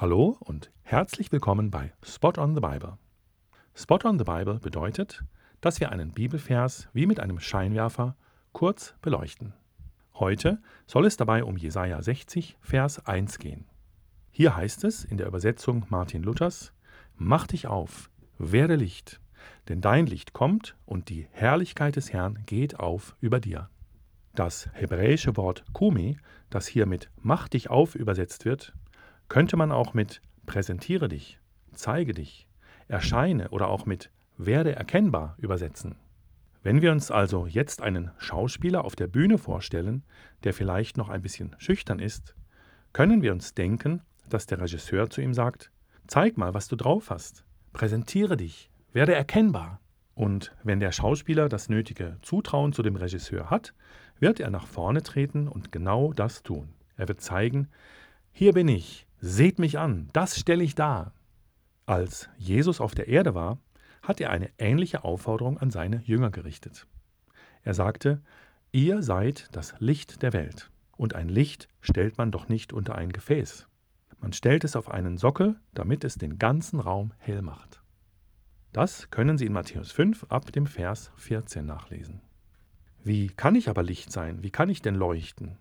Hallo und herzlich willkommen bei Spot on the Bible. Spot on the Bible bedeutet, dass wir einen Bibelvers wie mit einem Scheinwerfer kurz beleuchten. Heute soll es dabei um Jesaja 60, Vers 1 gehen. Hier heißt es in der Übersetzung Martin Luthers: Mach dich auf, werde Licht, denn dein Licht kommt und die Herrlichkeit des Herrn geht auf über dir. Das hebräische Wort Kumi, das hier mit Mach dich auf übersetzt wird, könnte man auch mit präsentiere dich, zeige dich, erscheine oder auch mit werde erkennbar übersetzen. Wenn wir uns also jetzt einen Schauspieler auf der Bühne vorstellen, der vielleicht noch ein bisschen schüchtern ist, können wir uns denken, dass der Regisseur zu ihm sagt, zeig mal, was du drauf hast, präsentiere dich, werde erkennbar. Und wenn der Schauspieler das nötige Zutrauen zu dem Regisseur hat, wird er nach vorne treten und genau das tun. Er wird zeigen, hier bin ich, Seht mich an, das stelle ich dar. Als Jesus auf der Erde war, hat er eine ähnliche Aufforderung an seine Jünger gerichtet. Er sagte, Ihr seid das Licht der Welt, und ein Licht stellt man doch nicht unter ein Gefäß. Man stellt es auf einen Sockel, damit es den ganzen Raum hell macht. Das können Sie in Matthäus 5 ab dem Vers 14 nachlesen. Wie kann ich aber Licht sein? Wie kann ich denn leuchten?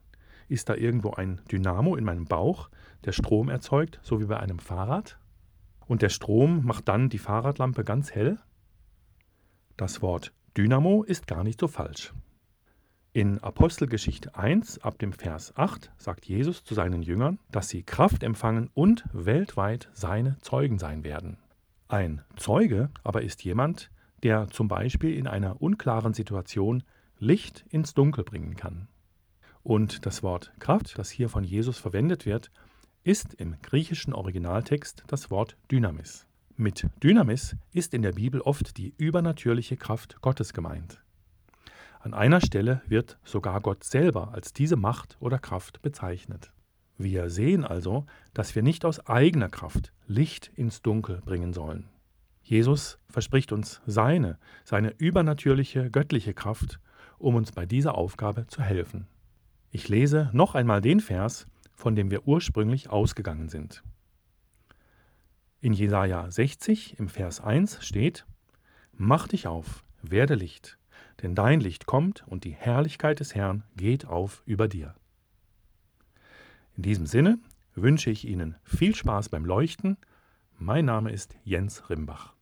Ist da irgendwo ein Dynamo in meinem Bauch, der Strom erzeugt, so wie bei einem Fahrrad? Und der Strom macht dann die Fahrradlampe ganz hell? Das Wort Dynamo ist gar nicht so falsch. In Apostelgeschichte 1 ab dem Vers 8 sagt Jesus zu seinen Jüngern, dass sie Kraft empfangen und weltweit seine Zeugen sein werden. Ein Zeuge aber ist jemand, der zum Beispiel in einer unklaren Situation Licht ins Dunkel bringen kann. Und das Wort Kraft, das hier von Jesus verwendet wird, ist im griechischen Originaltext das Wort Dynamis. Mit Dynamis ist in der Bibel oft die übernatürliche Kraft Gottes gemeint. An einer Stelle wird sogar Gott selber als diese Macht oder Kraft bezeichnet. Wir sehen also, dass wir nicht aus eigener Kraft Licht ins Dunkel bringen sollen. Jesus verspricht uns seine, seine übernatürliche göttliche Kraft, um uns bei dieser Aufgabe zu helfen. Ich lese noch einmal den Vers, von dem wir ursprünglich ausgegangen sind. In Jesaja 60 im Vers 1 steht: Mach dich auf, werde Licht, denn dein Licht kommt und die Herrlichkeit des Herrn geht auf über dir. In diesem Sinne wünsche ich Ihnen viel Spaß beim Leuchten. Mein Name ist Jens Rimbach.